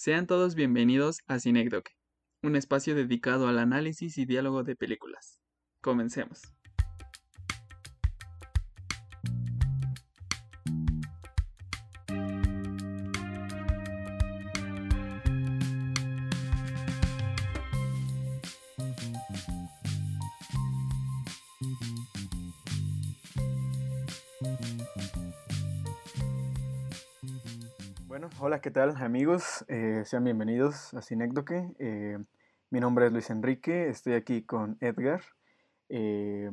Sean todos bienvenidos a Cinecdoc, un espacio dedicado al análisis y diálogo de películas. Comencemos. ¿Qué tal amigos? Eh, sean bienvenidos a Cinecdoque. Eh, mi nombre es Luis Enrique, estoy aquí con Edgar. Eh,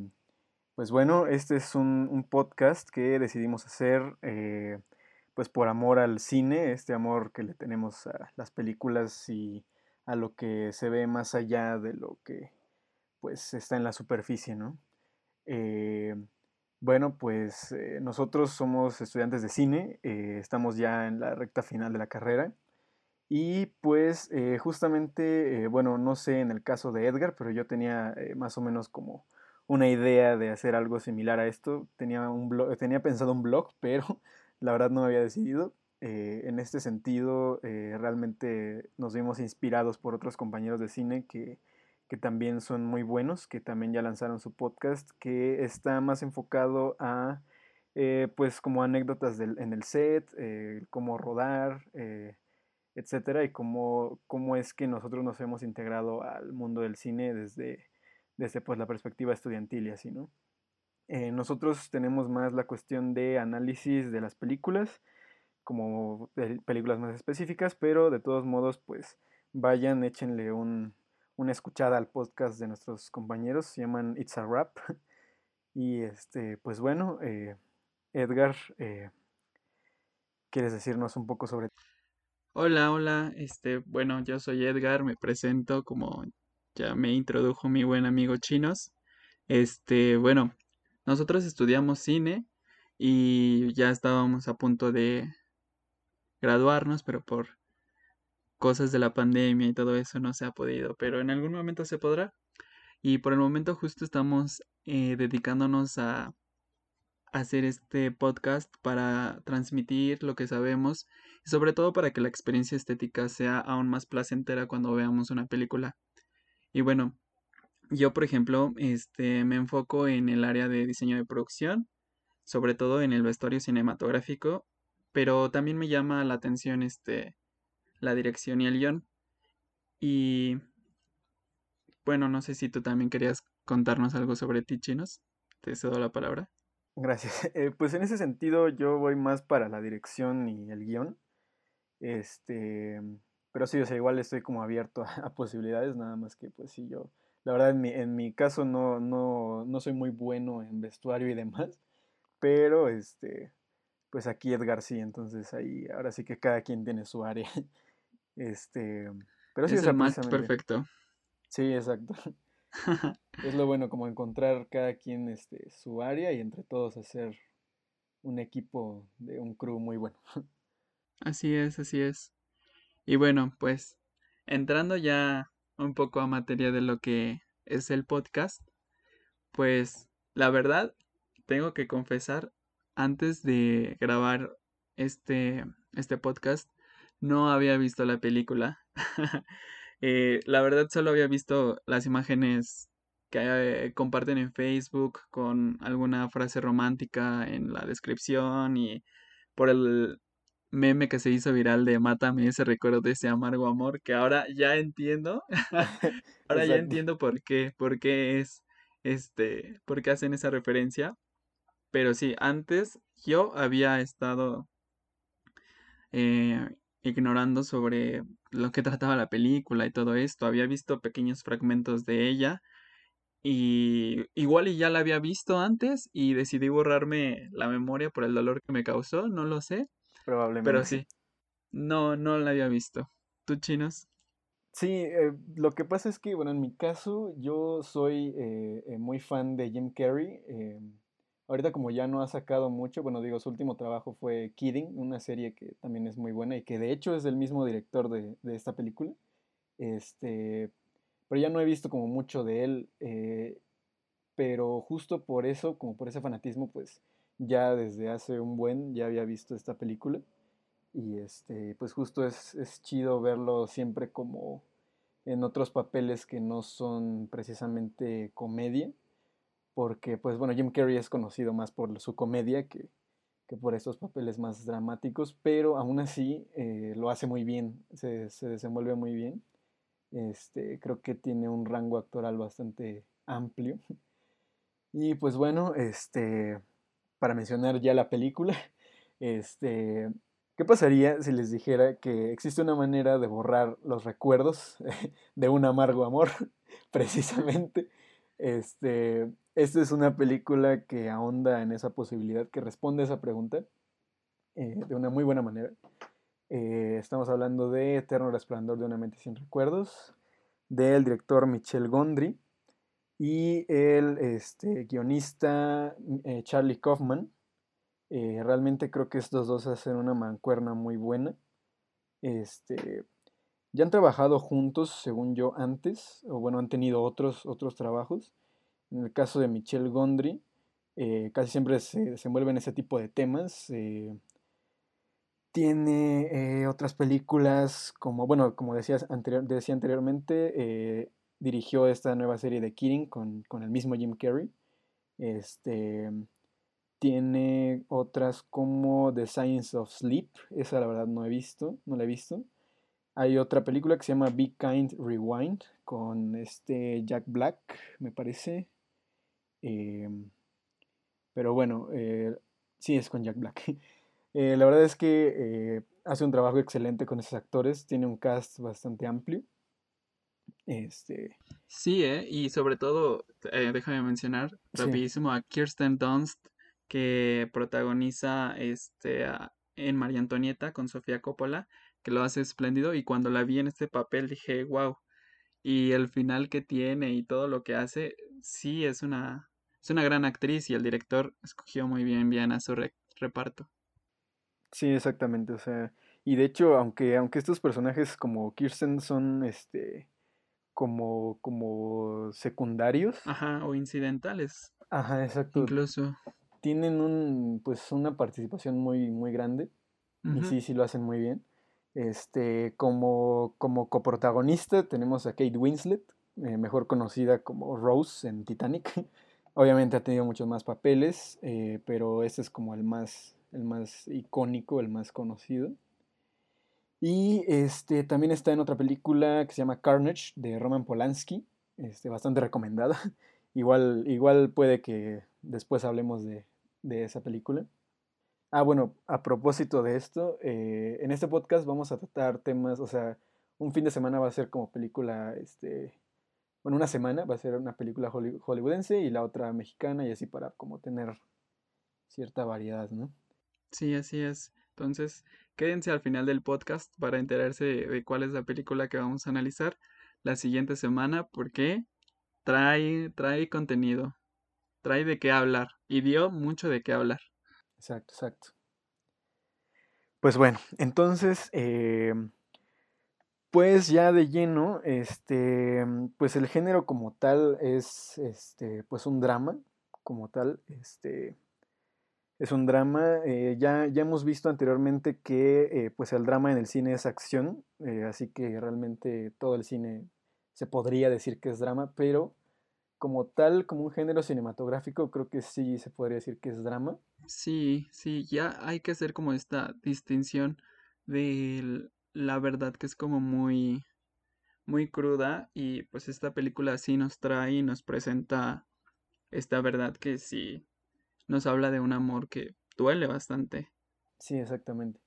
pues bueno, este es un, un podcast que decidimos hacer pues por amor al cine, este amor que le tenemos a las películas y a lo que se ve más allá de lo que pues está en la superficie, ¿no? Bueno, pues eh, nosotros somos estudiantes de cine, eh, estamos ya en la recta final de la carrera y pues eh, justamente, bueno, no sé en el caso de Edgar, pero yo tenía más o menos como una idea de hacer algo similar a esto. Tenía, un blog, tenía pensado un blog, pero la verdad no había decidido. En este sentido, realmente nos vimos inspirados por otros compañeros de cine que, que también son muy buenos, que también ya lanzaron su podcast, que está más enfocado a, eh, pues, como anécdotas en el set, eh, cómo rodar, eh, etcétera, y cómo, cómo es que nosotros nos hemos integrado al mundo del cine desde, desde pues, la perspectiva estudiantil y así, ¿no? Eh, nosotros tenemos más la cuestión de análisis de las películas, como películas más específicas, pero de todos modos, pues vayan, échenle un, una escuchada al podcast de nuestros compañeros, se llaman It's a Rap. Y este, pues bueno, eh, Edgar, eh, ¿quieres decirnos un poco sobre Hola, hola, este, bueno, yo soy Edgar, me presento como ya me introdujo mi buen amigo Chinos. Este, bueno, nosotros estudiamos cine y ya estábamos a punto de graduarnos, pero por cosas de la pandemia y todo eso no se ha podido, pero en algún momento se podrá. Y por el momento justo estamos eh, dedicándonos a hacer este podcast para transmitir lo que sabemos y sobre todo para que la experiencia estética sea aún más placentera cuando veamos una película. Y bueno, yo por ejemplo, este me enfoco en el área de diseño de producción, sobre todo en el vestuario cinematográfico, pero también me llama la atención este la dirección y el guion. Y bueno, no sé si tú también querías contarnos algo sobre ti, chinos. Te cedo la palabra. Gracias. Eh, pues en ese sentido yo voy más para la dirección y el guion. Este, pero sí, o sea, igual estoy como abierto a, posibilidades, nada más que pues sí, yo, la verdad en mi, en mi caso no, no, no soy muy bueno en vestuario y demás, pero este, pues aquí Edgar sí, entonces ahí ahora sí que cada quien tiene su área. Este, pero sí, o Es sea, el match perfecto. sí, exacto. Es lo bueno como encontrar cada quien este, su área y entre todos hacer un equipo de un crew muy bueno. Así es, así es. Y bueno, pues entrando ya un poco a materia de lo que es el podcast, pues la verdad tengo que confesar, antes de grabar este, este podcast, no había visto la película. Eh, la verdad solo había visto las imágenes que eh, comparten en Facebook con alguna frase romántica en la descripción y por el meme que se hizo viral de Mátame ese recuerdo de ese amargo amor, que ahora ya entiendo, ahora ya entiendo por qué, por qué es, este, por qué hacen esa referencia. Pero sí, antes yo había estado eh, ignorando sobre lo que trataba la película y todo esto. Había visto pequeños fragmentos de ella y igual y ya la había visto antes y decidí borrarme la memoria por el dolor que me causó, no lo sé, pero Probablemente. sí, no, no la había visto. ¿Tú chinos? Sí, eh, lo que pasa es que, bueno, en mi caso, yo soy eh, eh, muy fan de Jim Carrey. eh, ahorita como ya no ha sacado mucho, bueno, digo, su último trabajo fue Kidding, una serie que también es muy buena y que de hecho es el mismo director de, de esta película. Este, pero ya no he visto como mucho de él, eh, pero justo por eso, como por ese fanatismo, pues ya desde hace un buen ya había visto esta película. y este, pues justo es, es chido verlo siempre como en otros papeles que no son precisamente comedia, porque pues bueno, Jim Carrey es conocido más por su comedia que, que por estos papeles más dramáticos, pero aún así eh, lo hace muy bien, se, se, desenvuelve muy bien. Este, creo que tiene un rango actoral bastante amplio. Y pues bueno, este, para mencionar ya la película, este, ¿qué pasaría si les dijera que existe una manera de borrar los recuerdos de un amargo amor? Precisamente. Este, esta es una película que ahonda en esa posibilidad, que responde a esa pregunta eh, de una muy buena manera. Eh, estamos hablando de Eterno Resplandor de una mente sin recuerdos, del director Michel Gondry y el este, guionista eh, Charlie Kaufman. realmente creo que estos dos hacen una mancuerna muy buena. Este, ya han trabajado juntos, según yo, antes, o bueno, han tenido otros, otros trabajos. En el caso de Michel Gondry, eh, casi siempre se desenvuelve en ese tipo de temas. Eh, tiene eh, otras películas como, bueno, como decías decía anteriormente, dirigió esta nueva serie de Kidding con, con, el mismo Jim Carrey. Este, tiene otras como The Science of Sleep, esa la verdad no he visto, no la he visto. Hay otra película que se llama Be Kind Rewind con este Jack Black, me parece. Em, pero bueno, eh, sí es con Jack Black. Eh, la verdad es que eh, hace un trabajo excelente con esos actores, tiene un cast bastante amplio. Este... Sí, y sobre todo, déjame mencionar rapidísimo a Kirsten Dunst, que protagoniza este, en María Antonieta con Sofía Coppola, que lo hace espléndido, y cuando la vi en este papel dije, wow, y el final que tiene y todo lo que hace, sí es una, es una gran actriz y el director escogió muy bien, bien a su reparto. Sí, exactamente, o sea, y de hecho, aunque, aunque estos personajes como Kirsten son, este, como, como secundarios. Ajá, o incidentales. Ajá, exacto. Incluso. Tienen un, pues, una participación muy, muy grande. Y sí, sí lo hacen muy bien. Este, como, como coprotagonista tenemos a Kate Winslet, eh, mejor conocida como Rose en Titanic. Obviamente ha tenido muchos más papeles, eh, pero este es como el más, el más icónico, el más conocido. Y este, también está en otra película que se llama Carnage de Roman Polanski, este, bastante recomendada. igual, igual puede que después hablemos de, esa película. Ah, bueno, a propósito de esto, eh, en este podcast vamos a tratar temas, o sea, un fin de semana va a ser como película este, bueno, una semana va a ser una película hollywoodense y la otra mexicana y así para como tener cierta variedad, ¿no? Sí, así es. Entonces, quédense al final del podcast para enterarse de, cuál es la película que vamos a analizar la siguiente semana porque trae, trae contenido, trae de qué hablar y dio mucho de qué hablar. Exacto, exacto. Pues bueno, entonces, eh, pues ya de lleno, este, pues el género como tal es, este, pues un drama, como tal, este, es un drama. Eh, ya, ya hemos visto anteriormente que, eh, pues el drama en el cine es acción, eh, así que realmente todo el cine se podría decir que es drama, pero como tal, como un género cinematográfico, creo que sí se podría decir que es drama. Sí, sí, ya hay que hacer como esta distinción del la verdad que es como muy, muy cruda y pues esta película sí nos trae y nos presenta esta verdad que sí nos habla de un amor que duele bastante. Sí, exactamente.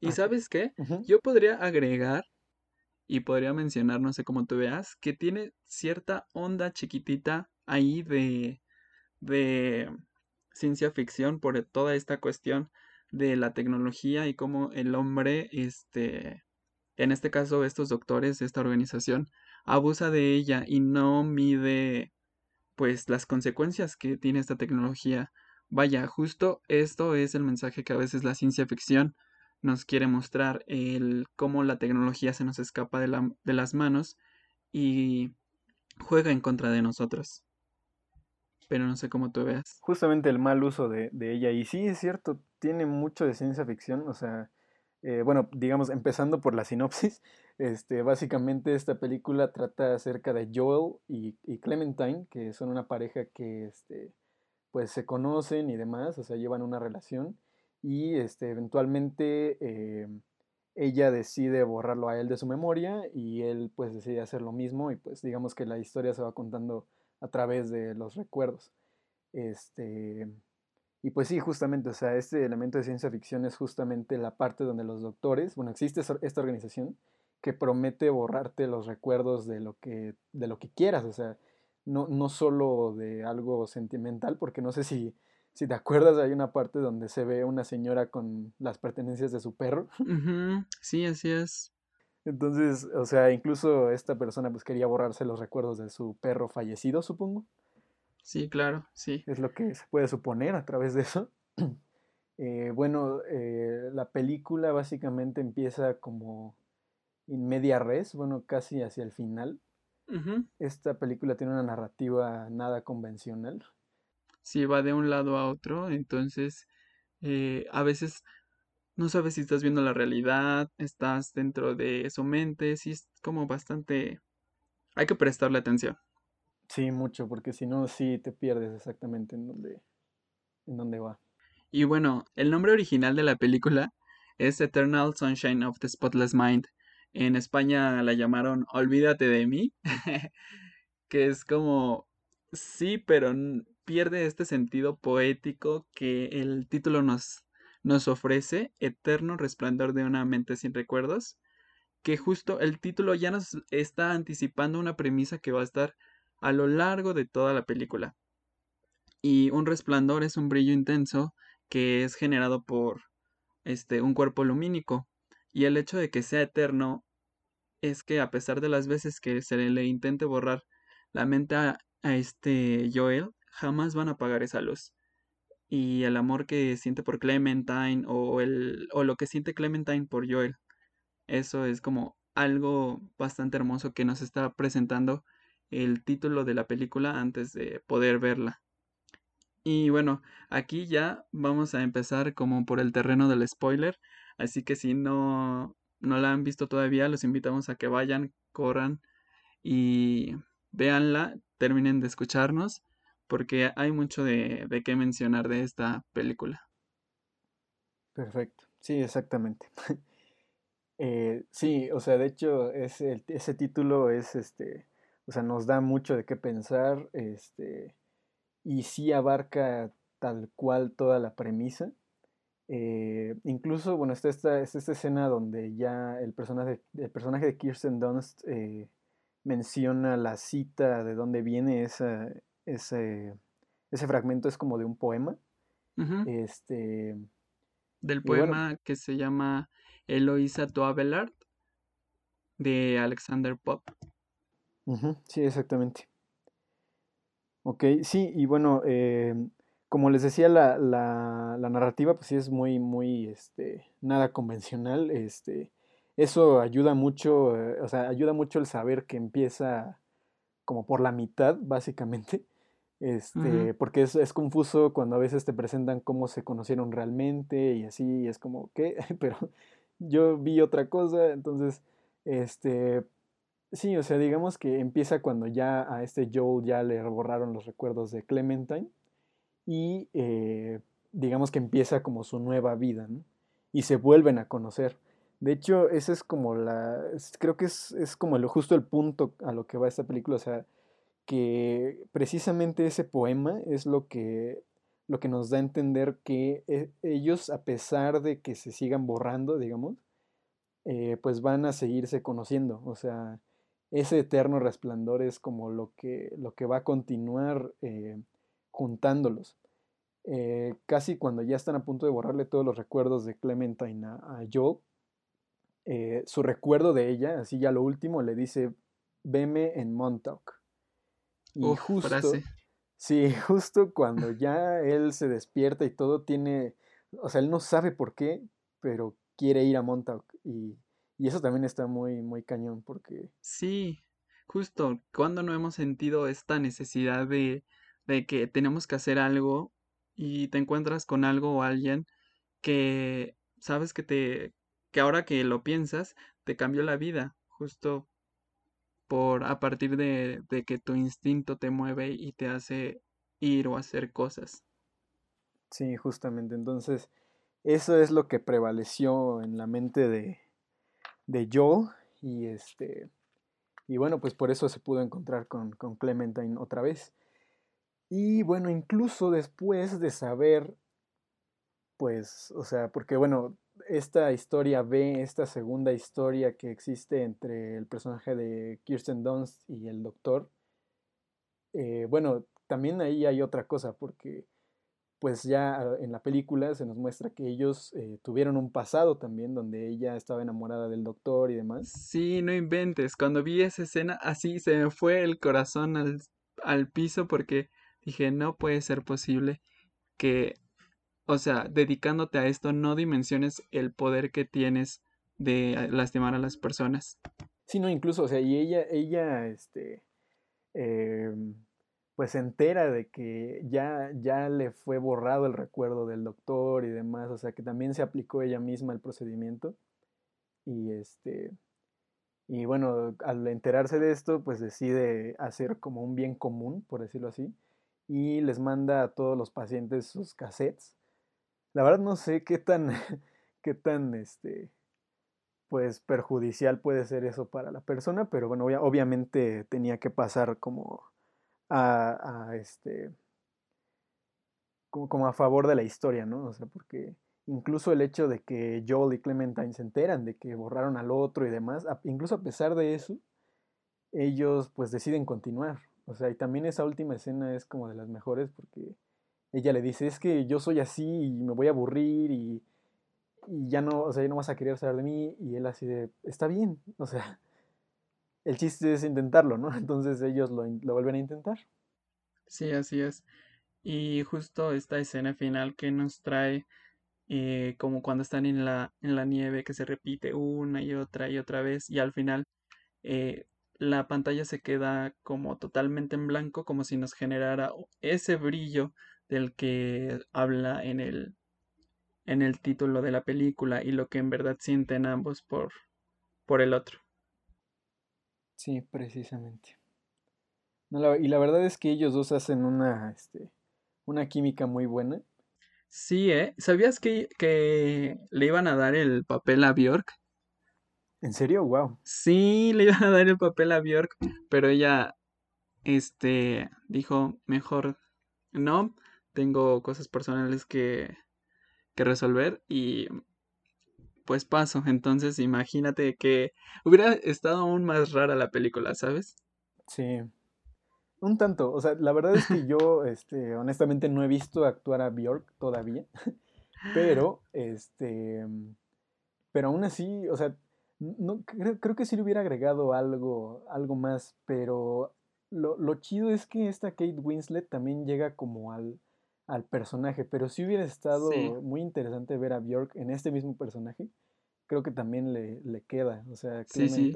¿Y sabes qué? Yo podría agregar y podría mencionar, no sé cómo tú veas, que tiene cierta onda chiquitita ahí de, de ciencia ficción por toda esta cuestión de la tecnología y cómo el hombre, este, en este caso estos doctores esta organización, abusa de ella y no mide pues las consecuencias que tiene esta tecnología. Vaya, justo esto es el mensaje que a veces la ciencia ficción nos quiere mostrar, el cómo la tecnología se nos escapa de, de las manos y juega en contra de nosotros pero no sé cómo tú veas. Justamente el mal uso de, ella. Y sí, es cierto, tiene mucho de ciencia ficción. O sea, Eh, bueno, digamos, empezando por la sinopsis, este, básicamente esta película trata acerca de Joel y, y Clementine, que son una pareja que este, pues se conocen y demás, o sea, llevan una relación y este, eventualmente eh, ella decide borrarlo a él de su memoria y él pues decide hacer lo mismo y pues digamos que la historia se va contando a través de los recuerdos. Este, y pues sí, justamente, o sea, este elemento de ciencia ficción es justamente la parte donde los doctores, bueno, existe esta organización que promete borrarte los recuerdos de lo que, de lo que quieras, o sea, no, no solo de algo sentimental, porque no sé si, si te acuerdas, hay una parte donde se ve una señora con las pertenencias de su perro. Sí, así es. Entonces, o sea, incluso esta persona pues quería borrarse los recuerdos de su perro fallecido, supongo. Sí, claro, sí. Es lo que se puede suponer a través de eso. Eh, bueno, eh, la película básicamente empieza como en media res, bueno, casi hacia el final. Esta película tiene una narrativa nada convencional. Sí, va de un lado a otro, entonces eh, a veces no sabes si estás viendo la realidad, estás dentro de su mente, sí es como bastante... Hay que prestarle atención. Sí, mucho, porque si no, sí te pierdes exactamente en dónde, en dónde va. Y bueno, el nombre original de la película es Eternal Sunshine of the Spotless Mind. En España la llamaron Olvídate de mí, que es como, sí, pero pierde este sentido poético que el título nos, nos ofrece, Eterno Resplandor de una mente sin recuerdos, que justo el título ya nos está anticipando una premisa que va a estar a lo largo de toda la película. Y un resplandor es un brillo intenso que es generado por este un cuerpo lumínico y el hecho de que sea eterno es que a pesar de las veces que se le intente borrar la mente a, este Joel, jamás van a apagar esa luz. Y el amor que siente por Clementine o, el, o lo que siente Clementine por Joel, eso es como algo bastante hermoso que nos está presentando el título de la película antes de poder verla. Y bueno, aquí ya vamos a empezar como por el terreno del spoiler, así que si no, no la han visto todavía, los invitamos a que vayan, corran y véanla, terminen de escucharnos, porque hay mucho de, de qué mencionar de esta película. Perfecto, sí, exactamente. Eh, sí, o sea, de hecho, ese, ese título es este o sea, nos da mucho de qué pensar, este, y sí abarca tal cual toda la premisa. Eh, incluso, bueno, está esta, esta, escena donde ya el personaje, el personaje de Kirsten Dunst eh, menciona la cita de dónde viene esa, ese, ese fragmento, es como de un poema. Este. Del poema que se llama Eloisa to Abelard de Alexander Pop sí, exactamente. Ok, sí, y bueno, eh, como les decía, la, la, la, narrativa pues sí es muy, muy, este, nada convencional, este, eso ayuda mucho, eh, o sea, ayuda mucho el saber que empieza como por la mitad, básicamente, este, porque es, es, confuso cuando a veces te presentan cómo se conocieron realmente y así, y es como, ¿qué? Pero yo vi otra cosa, entonces, este, Sí, o sea, digamos que empieza cuando ya a este Joel ya le borraron los recuerdos de Clementine y eh, digamos que empieza como su nueva vida, ¿no? Y se vuelven a conocer. De hecho, ese es como la, creo que es, es como el, justo el punto a lo que va esta película, o sea, que precisamente ese poema es lo que, lo que nos da a entender que eh, ellos, a pesar de que se sigan borrando, digamos, eh, pues van a seguirse conociendo, o sea, ese eterno resplandor es como lo que, lo que va a continuar eh, juntándolos. Casi cuando ya están a punto de borrarle todos los recuerdos de Clementine a, eh, su recuerdo de ella, así ya lo último, le dice, veme en Montauk. Y justo, sí, justo cuando ya él se despierta y todo tiene, o sea, él no sabe por qué, pero quiere ir a Montauk y y eso también está muy, muy cañón porque... Sí, justo, cuando no hemos sentido esta necesidad de, de que tenemos que hacer algo y te encuentras con algo o alguien que sabes que te, que ahora que lo piensas, te cambió la vida, justo por a partir de, de que tu instinto te mueve y te hace ir o hacer cosas. Sí, justamente. Entonces, eso es lo que prevaleció en la mente de, de Joel. Y este. Y bueno, pues por eso se pudo encontrar con, con Clementine otra vez. Y bueno, incluso después de saber, pues, o sea, porque bueno, esta historia B, esta segunda historia que existe entre el personaje de Kirsten Dunst y el doctor, eh, bueno, también ahí hay otra cosa, porque pues ya en la película se nos muestra que ellos eh, tuvieron un pasado también donde ella estaba enamorada del doctor y demás. Sí, no inventes. Cuando vi esa escena, así se me fue el corazón al, al piso porque dije, no puede ser posible que, o sea, dedicándote a esto, no dimensiones el poder que tienes de lastimar a las personas. Sí, no, incluso, o sea, y ella, ella, este, eh, pues se entera de que ya, ya le fue borrado el recuerdo del doctor y demás, o sea que también se aplicó ella misma el procedimiento. Y este y bueno, al enterarse de esto, pues decide hacer como un bien común, por decirlo así, y les manda a todos los pacientes sus cassettes. La verdad no sé qué tan qué tan este pues perjudicial puede ser eso para la persona, pero bueno, obviamente tenía que pasar como a, este, como, como, a favor de la historia, ¿no? O sea, porque incluso el hecho de que Joel y Clementine se enteran de que borraron al otro y demás, incluso a pesar de eso, ellos pues deciden continuar. O sea, y también esa última escena es como de las mejores porque ella le dice, es que yo soy así y me voy a aburrir y, y ya no, o sea, ya no vas a querer saber de mí. Y él así de, está bien, o sea, el chiste es intentarlo, ¿no? Entonces ellos lo, vuelven a intentar. Sí, así es. Y justo esta escena final que nos trae eh, como cuando están en la, en la nieve que se repite una y otra y otra vez y al final eh, la pantalla se queda como totalmente en blanco como si nos generara ese brillo del que habla en el en el título de la película y lo que en verdad sienten ambos por por el otro. Sí, precisamente. y la verdad es que ellos dos hacen una, este, una química muy buena. Sí, ¿eh? ¿Sabías que, que le iban a dar el papel a Bjork? ¿En serio? Wow. Sí, le iban a dar el papel a Bjork, pero ella, este, dijo, mejor no, tengo cosas personales que, que resolver y pues paso. Entonces imagínate que hubiera estado aún más rara la película, ¿sabes? Sí. Un tanto. O sea, la verdad es que yo, este, honestamente no he visto actuar a Bjork todavía. Pero, este. Pero aún así, o sea, no, creo, creo que sí le hubiera agregado algo, algo más. Pero lo, lo chido es que esta Kate Winslet también llega como al, al personaje, pero si hubiera estado muy interesante ver a Bjork en este mismo personaje, creo que también le, le queda, o sea, sí, sí.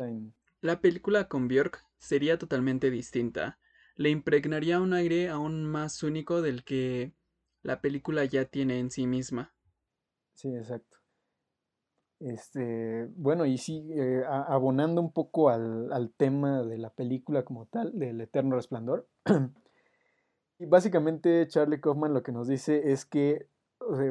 La película con Bjork sería totalmente distinta, le impregnaría un aire aún más único del que la película ya tiene en sí misma. Sí, exacto. Este, bueno, y sí, eh, abonando un poco al, al tema de la película como tal, del Eterno Resplandor, Y básicamente Charlie Kaufman lo que nos dice es que,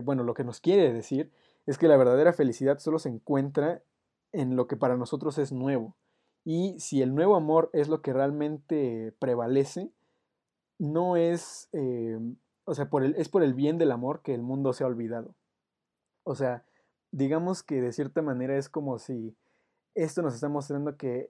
bueno, lo que nos quiere decir es que la verdadera felicidad solo se encuentra en lo que para nosotros es nuevo. Y si el nuevo amor es lo que realmente prevalece, no es, eh, o sea, por el, es por el bien del amor que el mundo se ha olvidado. O sea, digamos que de cierta manera es como si esto nos está mostrando que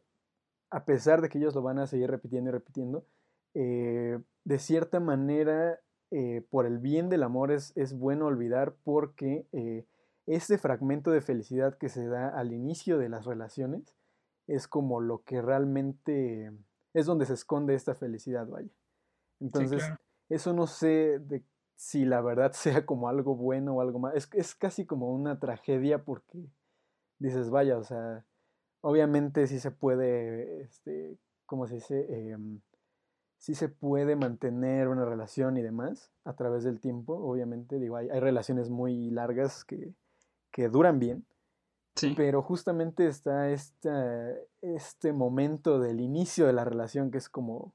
a pesar de que ellos lo van a seguir repitiendo y repitiendo, eh, de cierta manera, eh, por el bien del amor es, es bueno olvidar porque eh, este fragmento de felicidad que se da al inicio de las relaciones es como lo que realmente es donde se esconde esta felicidad, vaya. Entonces, eso no sé de si la verdad sea como algo bueno o algo más. Es, es casi como una tragedia porque dices, vaya, o sea, obviamente sí se puede, este, ¿cómo se dice? Em, sí se puede mantener una relación y demás a través del tiempo, obviamente, digo, hay, hay relaciones muy largas que, que, duran bien, Sí. Pero justamente está esta, este momento del inicio de la relación que es como,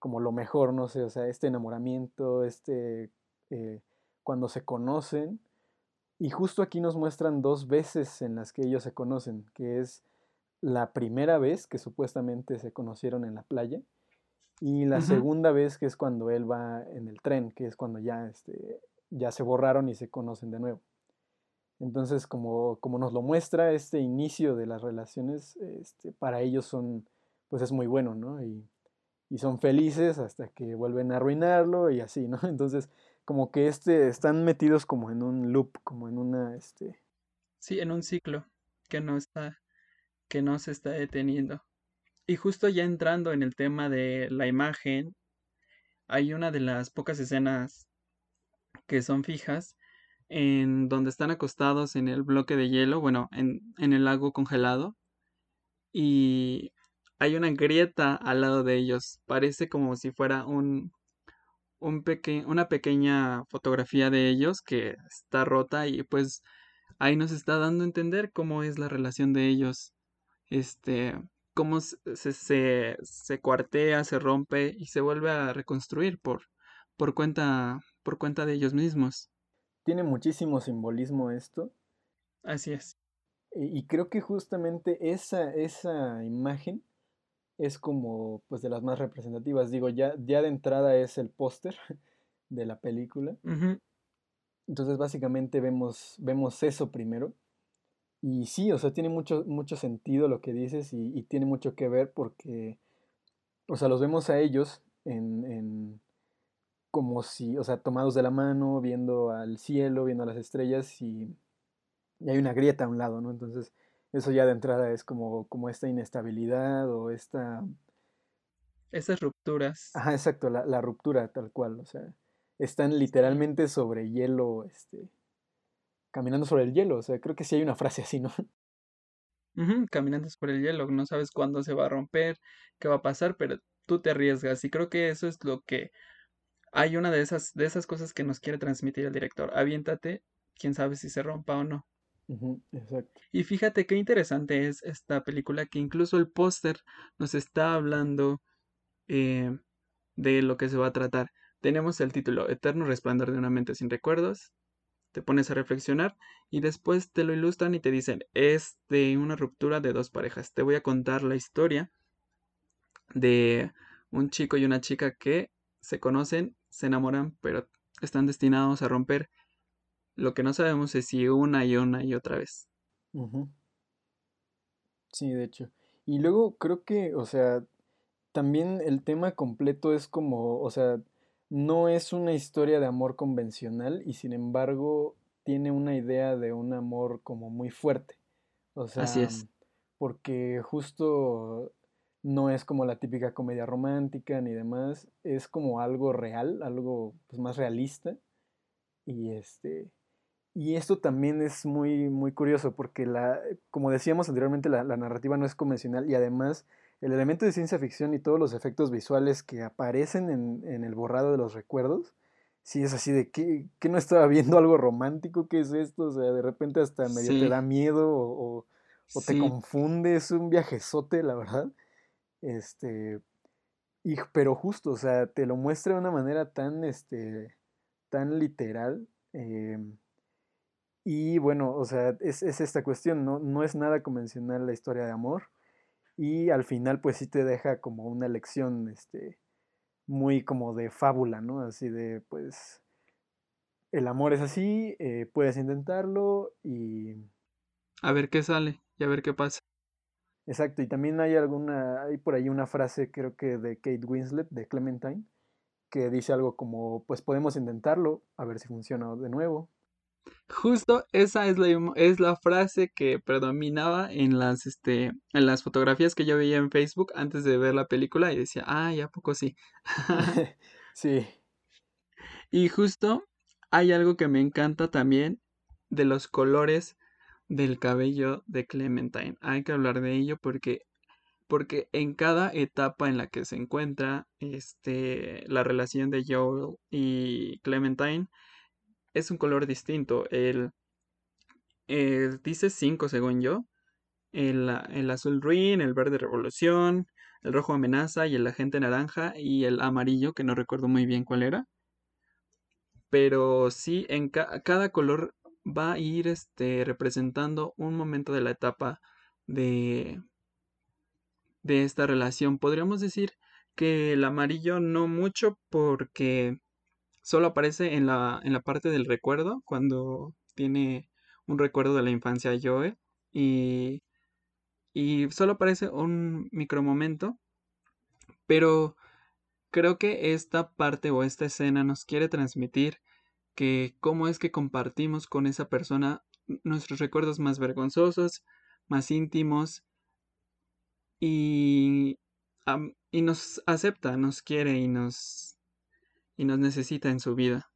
como lo mejor, no sé, o sea, este enamoramiento, este, eh, cuando se conocen. Y justo aquí nos muestran dos veces en las que ellos se conocen, que es la primera vez que supuestamente se conocieron en la playa y la segunda vez que es cuando él va en el tren, que es cuando ya, este, ya se borraron y se conocen de nuevo. Entonces, como, como nos lo muestra este inicio de las relaciones, este, para ellos son, pues es muy bueno, ¿no? Y, y, son felices hasta que vuelven a arruinarlo y así, ¿no? Entonces, como que este, están metidos como en un loop, como en una, este... Sí, en un ciclo que no está, que no se está deteniendo. Y justo ya entrando en el tema de la imagen, hay una de las pocas escenas que son fijas en donde están acostados en el bloque de hielo, bueno, en, en el lago congelado, y hay una grieta al lado de ellos. Parece como si fuera un, un peque una pequeña fotografía de ellos que está rota y pues ahí nos está dando a entender cómo es la relación de ellos. Este, cómo se, se, se cuartea, se rompe y se vuelve a reconstruir por, por, cuenta, por cuenta de ellos mismos. Tiene muchísimo simbolismo esto. Así es. Y, creo que justamente esa, esa imagen es como pues de las más representativas. Digo, ya, ya de entrada es el póster de la película. Entonces básicamente vemos, vemos eso primero. Y sí, o sea, tiene mucho, mucho sentido lo que dices y, tiene mucho que ver porque, o sea, los vemos a ellos en, en, como si, o sea, tomados de la mano, viendo al cielo, viendo las estrellas y, hay una grieta a un lado, ¿no? Entonces, eso ya de entrada es como, como esta inestabilidad o esta... Esas rupturas. Ajá, exacto, la, la ruptura tal cual, o sea, están literalmente sobre hielo, este, caminando sobre el hielo. O sea, creo que sí hay una frase así, ¿no? caminando sobre el hielo, no sabes cuándo se va a romper, qué va a pasar, pero tú te arriesgas. Y creo que eso es lo que hay una de esas, de esas cosas que nos quiere transmitir el director. Aviéntate, quién sabe si se rompa o no. exacto. Y fíjate qué interesante es esta película, que incluso el póster nos está hablando eh, de lo que se va a tratar. Tenemos el título Eterno Resplandor de una mente sin recuerdos, te pones a reflexionar y después te lo ilustran y te dicen, es de una ruptura de dos parejas. Te voy a contar la historia de un chico y una chica que se conocen, se enamoran, pero están destinados a romper. Lo que no sabemos es si una y una y otra vez. Sí, de hecho. Y luego creo que, o sea, también el tema completo es como, o sea, no es una historia de amor convencional y sin embargo tiene una idea de un amor como muy fuerte. O sea, Así es. porque justo no es como la típica comedia romántica ni demás, es como algo real, algo pues, más realista. Y este y esto también es muy muy curioso porque la como decíamos anteriormente la, la narrativa no es convencional y además el elemento de ciencia ficción y todos los efectos visuales que aparecen en, el borrado de los recuerdos, sí es así de que, no estaba viendo algo romántico, ¿qué es esto? O sea, de repente hasta medio te da miedo o, te confunde, es un viajezote, la verdad. Este, y, pero justo, o sea, te lo muestra de una manera tan, este, tan literal. Em, y bueno, o sea, es, es esta cuestión, ¿no? no es nada convencional la historia de amor y al final pues sí te deja como una lección este muy como de fábula, ¿no? Así de pues el amor es así, eh, puedes intentarlo y a ver qué sale y a ver qué pasa. Exacto, y también hay alguna hay por ahí una frase creo que de Kate Winslet de Clementine que dice algo como pues podemos intentarlo, a ver si funciona de nuevo. Justo esa es la, es la frase que predominaba en las, este, en las fotografías que yo veía en Facebook antes de ver la película y decía, ah, ya poco sí. sí. Y justo hay algo que me encanta también de los colores del cabello de Clementine. Hay que hablar de ello porque porque en cada etapa en la que se encuentra este, la relación de Joel y Clementine, es un color distinto. El, eh, dice cinco según yo. El, el azul ruin, el verde revolución, el rojo amenaza y el agente naranja y el amarillo, que no recuerdo muy bien cuál era. Pero sí, en cada color va a ir este, representando un momento de la etapa de, de esta relación. Podríamos decir que el amarillo no mucho porque solo aparece en la, en la parte del recuerdo, cuando tiene un recuerdo de la infancia Joe y, y solo aparece un micromomento, pero creo que esta parte o esta escena nos quiere transmitir que cómo es que compartimos con esa persona nuestros recuerdos más vergonzosos, más íntimos y, y nos acepta, nos quiere y nos, y nos necesita en su vida.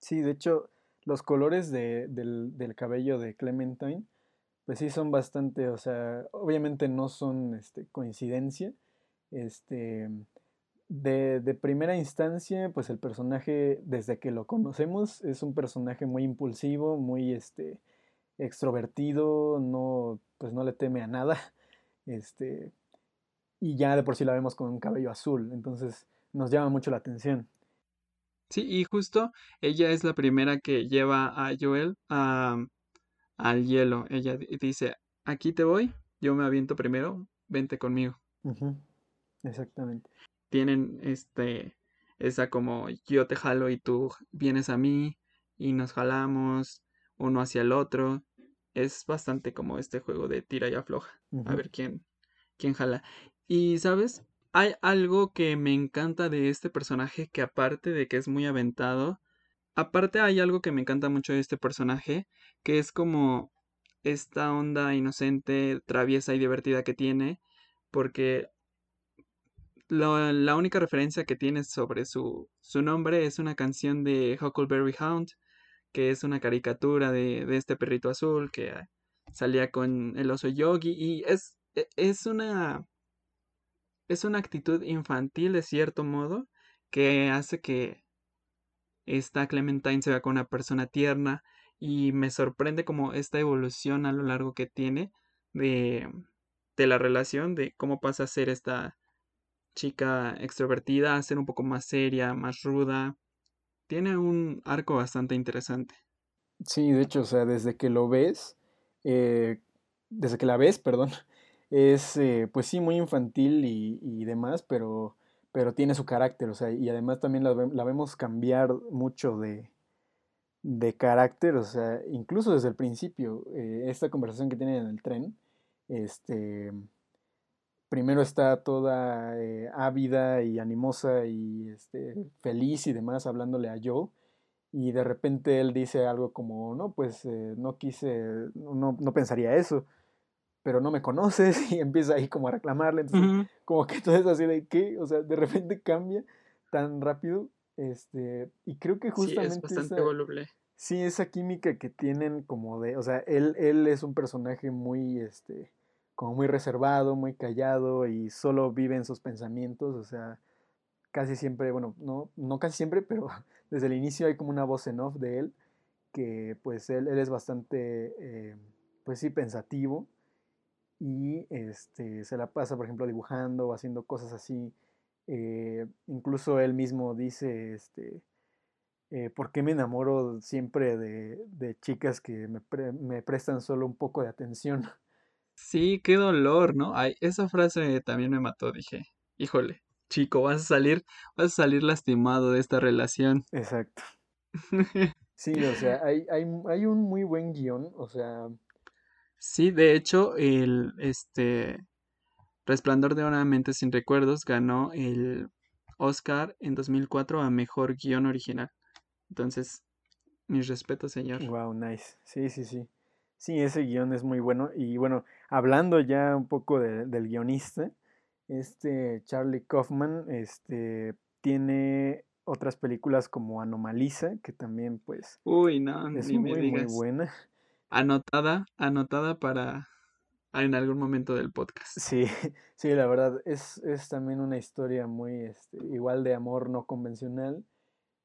Sí, de hecho, los colores de, del, del, cabello de Clementine, pues sí son bastante, o sea, obviamente no son este, coincidencia. Este, de, de, primera instancia, pues el personaje, desde que lo conocemos, es un personaje muy impulsivo, muy este, extrovertido, no, pues no le teme a nada. Este, y ya de por sí la vemos con un cabello azul, entonces nos llama mucho la atención. Sí, y justo ella es la primera que lleva a Joel a, al hielo. Ella dice, aquí te voy, yo me aviento primero, vente conmigo. Exactamente. Tienen este, esa como yo te jalo y tú vienes a mí y nos jalamos uno hacia el otro. Es bastante como este juego de tira y afloja. A ver quién, quién jala. Y, ¿sabes? Hay algo que me encanta de este personaje que aparte de que es muy aventado, aparte hay algo que me encanta mucho de este personaje, que es como esta onda inocente, traviesa y divertida que tiene, porque la única referencia que tiene sobre su, su nombre es una canción de Huckleberry Hound, que es una caricatura de, de este perrito azul que salía con el oso yogi y es, e, es una es una actitud infantil de cierto modo que hace que esta Clementine se vea con una persona tierna y me sorprende como esta evolución a lo largo que tiene de, de la relación, de cómo pasa a ser esta chica extrovertida a ser un poco más seria, más ruda. Tiene un arco bastante interesante. Sí, de hecho, o sea, desde que lo ves, eh, desde que la ves, perdón, es, eh, pues sí, muy infantil y, demás, pero, pero tiene su carácter, o sea, y además también la, vemos cambiar mucho de, de, carácter, o sea, incluso desde el principio, eh, esta conversación que tienen en el tren, este, primero está toda eh, ávida y animosa y este, feliz y demás hablándole a Joe, y de repente él dice algo como, no, pues no quise, no, no pensaría eso pero no me conoces y empieza ahí como a reclamarle, entonces como que todo es así de qué, o sea, de repente cambia tan rápido, este, y creo que justamente... Sí, es bastante voluble. Sí, esa química que tienen como de, o sea, él, él es un personaje muy, este, como muy reservado, muy callado y solo vive en sus pensamientos, o sea, casi siempre, bueno, no, no casi siempre, pero desde el inicio hay como una voz en off de él, que pues él, él es bastante, eh, pues sí, pensativo, y este, se la pasa, por ejemplo, dibujando o haciendo cosas así. Eh, incluso él mismo dice, este, eh, ¿por qué me enamoro siempre de, de chicas que me, me, prestan solo un poco de atención? Sí, qué dolor, ¿no? Ay, esa frase también me mató, dije, híjole, chico, vas a salir, vas a salir lastimado de esta relación. Exacto. Sí, o sea, hay, hay, hay un muy buen guion, o sea, Sí, de hecho, el este Resplandor de una mente sin recuerdos ganó el Oscar en 2004 a mejor guion original. Entonces, mis respetos, señor. Wow, nice. Sí, sí, sí. Sí, ese guion es muy bueno. Y bueno, hablando ya un poco del guionista, este Charlie Kaufman este, tiene otras películas como Anomaliza, que también pues Uy, no, es ni muy, me muy buena. Anotada, anotada para en algún momento del podcast. Sí, sí, la verdad, es, es también una historia muy este, igual de amor no convencional,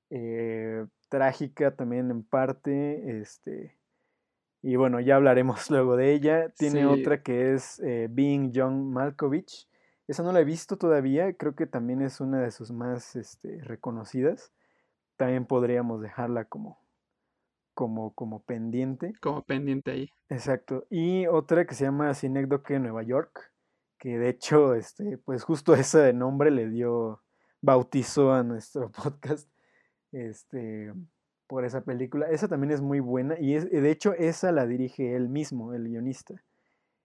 eh, trágica también en parte, este, Y bueno, ya hablaremos luego de ella. Tiene Sí, otra que es eh, Being John Malkovich. Esa no la he visto todavía, creo que también es una de sus más este, reconocidas. También podríamos dejarla como, como, como pendiente. como pendiente ahí. Exacto. Y otra que se llama Cinécdoque Nueva York, que de hecho, este, pues justo ese nombre le dio, bautizó a nuestro podcast, este, por esa película. Esa también es muy buena y es, de hecho esa la dirige él mismo, el guionista,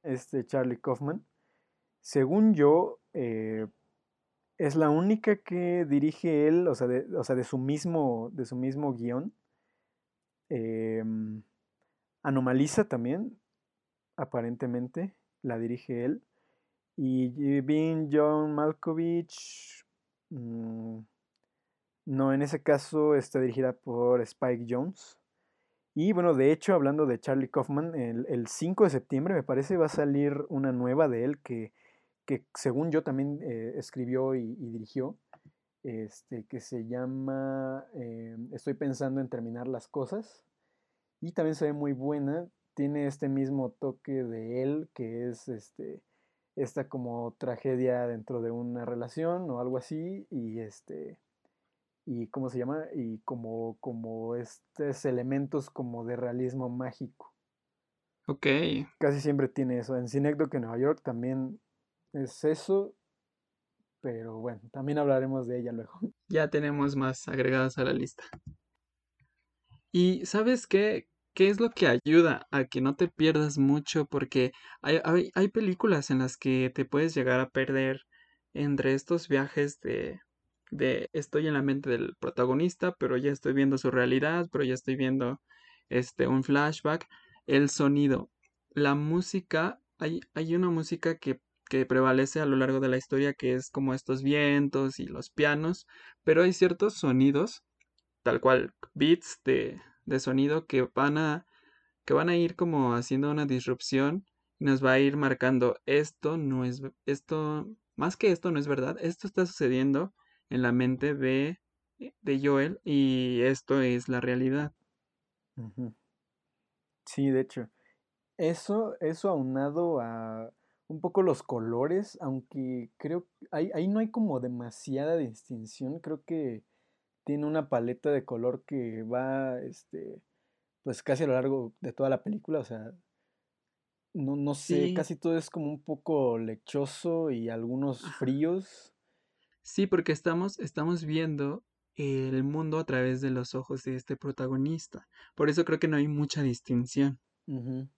este Charlie Kaufman. Según yo, eh, es la única que dirige él, o sea, de, o sea, de su mismo, de su mismo guion. Em, Anomaliza también, aparentemente, la dirige él. Y Being John Malkovich, mm, no, en ese caso está dirigida por Spike Jones. Y bueno, de hecho, hablando de Charlie Kaufman, el, el 5 de septiembre me parece va a salir una nueva de él que, que según yo también eh, escribió y, dirigió, este, que se llama eh, Estoy pensando en terminar las cosas. Y también se ve muy buena, tiene este mismo toque de él, que es este, esta como tragedia dentro de una relación o algo así, y este y cómo se llama y como como estos elementos como de realismo mágico. Ok, casi siempre tiene eso. En Cinecdoc en Nueva York también es eso pero bueno también hablaremos de ella luego ya tenemos más agregadas a la lista. ¿Y sabes qué? ¿Qué es lo que ayuda a que no te pierdas mucho? Porque hay, hay, hay películas en las que te puedes llegar a perder entre estos viajes de, de estoy en la mente del protagonista, pero ya estoy viendo su realidad, pero ya estoy viendo este un flashback, el sonido, la música, hay, hay una música que, que prevalece a lo largo de la historia que es como estos vientos y los pianos, pero hay ciertos sonidos, tal cual beats de, de sonido que van a que van a ir como haciendo una disrupción y nos va a ir marcando esto no es esto más que esto no es verdad, esto está sucediendo en la mente de, de Joel y esto es la realidad. Sí, de hecho. Eso, eso aunado a un poco los colores, aunque creo ahí, ahí no hay como demasiada distinción, creo que tiene una paleta de color que va, este, pues casi a lo largo de toda la película, o sea, no, no sé, Sí, casi todo es como un poco lechoso y algunos fríos. Sí, porque estamos, estamos viendo el mundo a través de los ojos de este protagonista. Por eso creo que no hay mucha distinción. Uh -huh.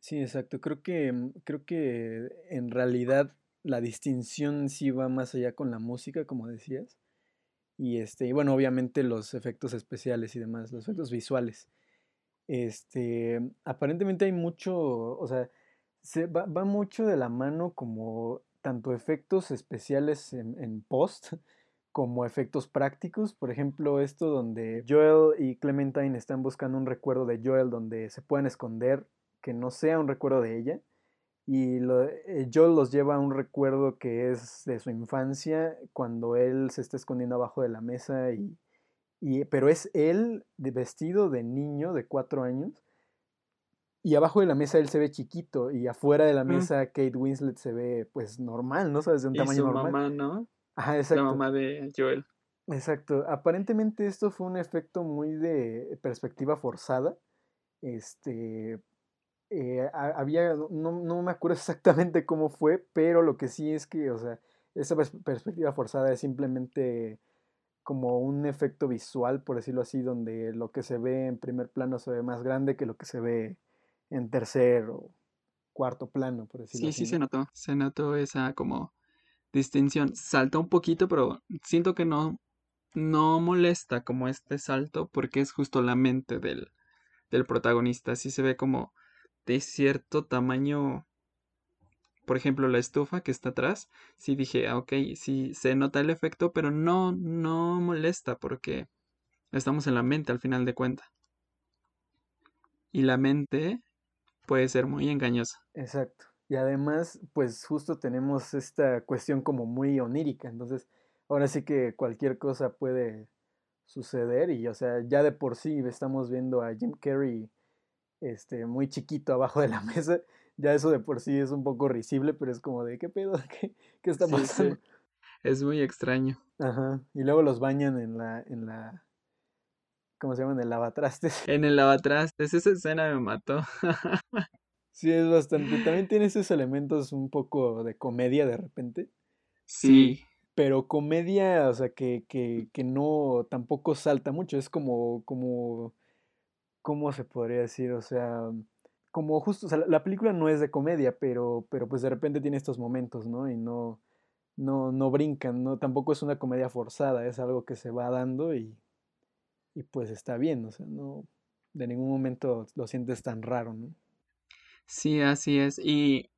Sí, exacto. Creo que, mm, creo que en realidad la distinción sí va más allá con la música, como decías. Y este, y bueno, obviamente los efectos especiales y demás, los efectos visuales. Este, aparentemente hay mucho, o sea, se va, va mucho de la mano como tanto efectos especiales en, en post como efectos prácticos. Por ejemplo, esto donde Joel y Clementine están buscando un recuerdo de Joel donde se puedan esconder que no sea un recuerdo de ella. Y lo, eh, Joel los lleva a un recuerdo que es de su infancia, cuando él se está escondiendo abajo de la mesa, y, y, pero es él de vestido de niño de cuatro años, y abajo de la mesa él se ve chiquito, y afuera de la Mm, mesa Kate Winslet se ve pues normal, ¿no? Sabes, de un Y tamaño su normal. mamá, ¿no? Ajá, La exacto. mamá de Joel. Exacto. Aparentemente esto fue un efecto muy de perspectiva forzada. Este, eh, ha- había, no, no me acuerdo exactamente cómo fue, pero lo que sí es que, o sea, esa pers- perspectiva forzada es simplemente como un efecto visual, por decirlo así, donde lo que se ve en primer plano se ve más grande que lo que se ve en tercer o cuarto plano, por decirlo Sí, así, sí se ¿no? notó. Se notó esa como distinción. Salta un poquito, pero siento que no, no molesta como este salto porque es justo la mente del, del protagonista. Sí se ve como de cierto tamaño. Por ejemplo, la estufa que está atrás. Sí dije, ah, ok, sí se nota el efecto, pero no, no molesta porque estamos en la mente al final de cuentas. Y la mente puede ser muy engañosa. Exacto. Y además, pues justo tenemos esta cuestión como muy onírica, entonces ahora sí que cualquier cosa puede suceder y o sea, ya de por sí estamos viendo a Jim Carrey este, muy chiquito abajo de la mesa. Ya eso de por sí es un poco risible, pero es como de, ¿qué pedo? ¿Qué, qué está Sí, pasando? sí. Es muy extraño. Ajá. Y luego los bañan en la, en la, ¿cómo se llama? En el lavatrastes. En el lavatrastes, esa escena me mató. Sí, es bastante. También tiene esos elementos un poco de comedia de repente. Sí, Pero comedia, o sea, que, que, que no tampoco salta mucho. Es como, como, ¿cómo se podría decir? O sea, como justo, o sea, la la película no es de comedia, pero, pero pues de repente tiene estos momentos, ¿no? Y no, no, no brincan, ¿no? Tampoco es una comedia forzada, es algo que se va dando y, y pues está bien, o sea, no, de ningún momento lo sientes tan raro, ¿no? sí, así es. Y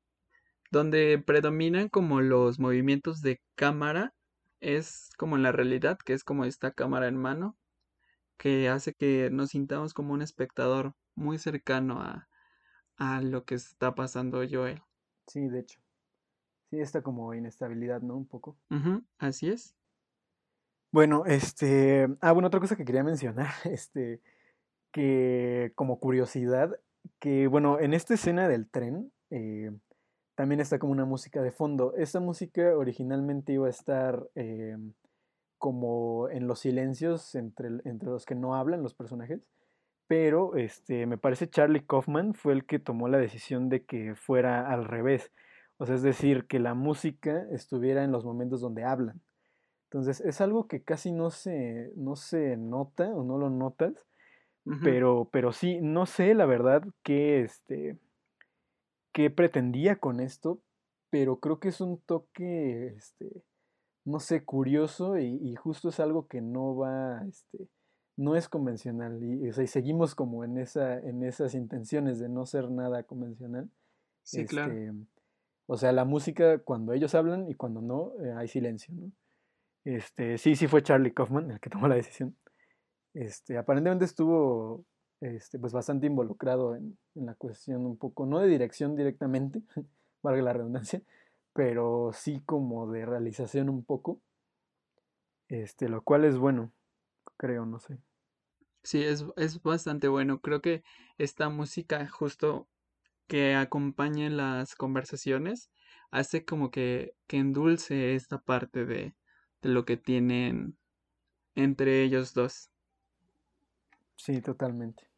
donde predominan como los movimientos de cámara es como en la realidad, que es como esta cámara en mano, que hace que nos sintamos como un espectador muy cercano a, a lo que está pasando Joel. Sí, de hecho. Sí, está como inestabilidad, ¿no? Un poco. Ujú, así es. Bueno, este, ah, bueno, otra cosa que quería mencionar, este, que como curiosidad, que bueno, en esta escena del tren eh, también está como una música de fondo. Esta música originalmente iba a estar eh, como en los silencios entre, entre los que no hablan los personajes, pero este, me parece Charlie Kaufman fue el que tomó la decisión de que fuera al revés. O sea, es decir, que la música estuviera en los momentos donde hablan. Entonces, es algo que casi no se, no se nota o no lo notas, pero, pero sí, no sé la verdad qué, este, qué pretendía con esto, pero creo que es un toque, este, no sé, curioso y, y justo es algo que no va, este, no es convencional y, o sea, y seguimos como en esa, en esas intenciones de no ser nada convencional. Sí, claro. Este, o sea, la música cuando ellos hablan y cuando no, eh, hay silencio, ¿no? Este, sí, sí fue Charlie Kaufman el que tomó la decisión. Este, aparentemente estuvo este, pues bastante involucrado en, en la cuestión un poco, no de dirección directamente, valga la redundancia, pero sí como de realización un poco, este, lo cual es bueno, creo, no sé. Sí, es, es bastante bueno. Creo que esta música justo que acompaña las conversaciones hace como que, que endulce esta parte de, de lo que tienen entre ellos dos. Sí, totalmente.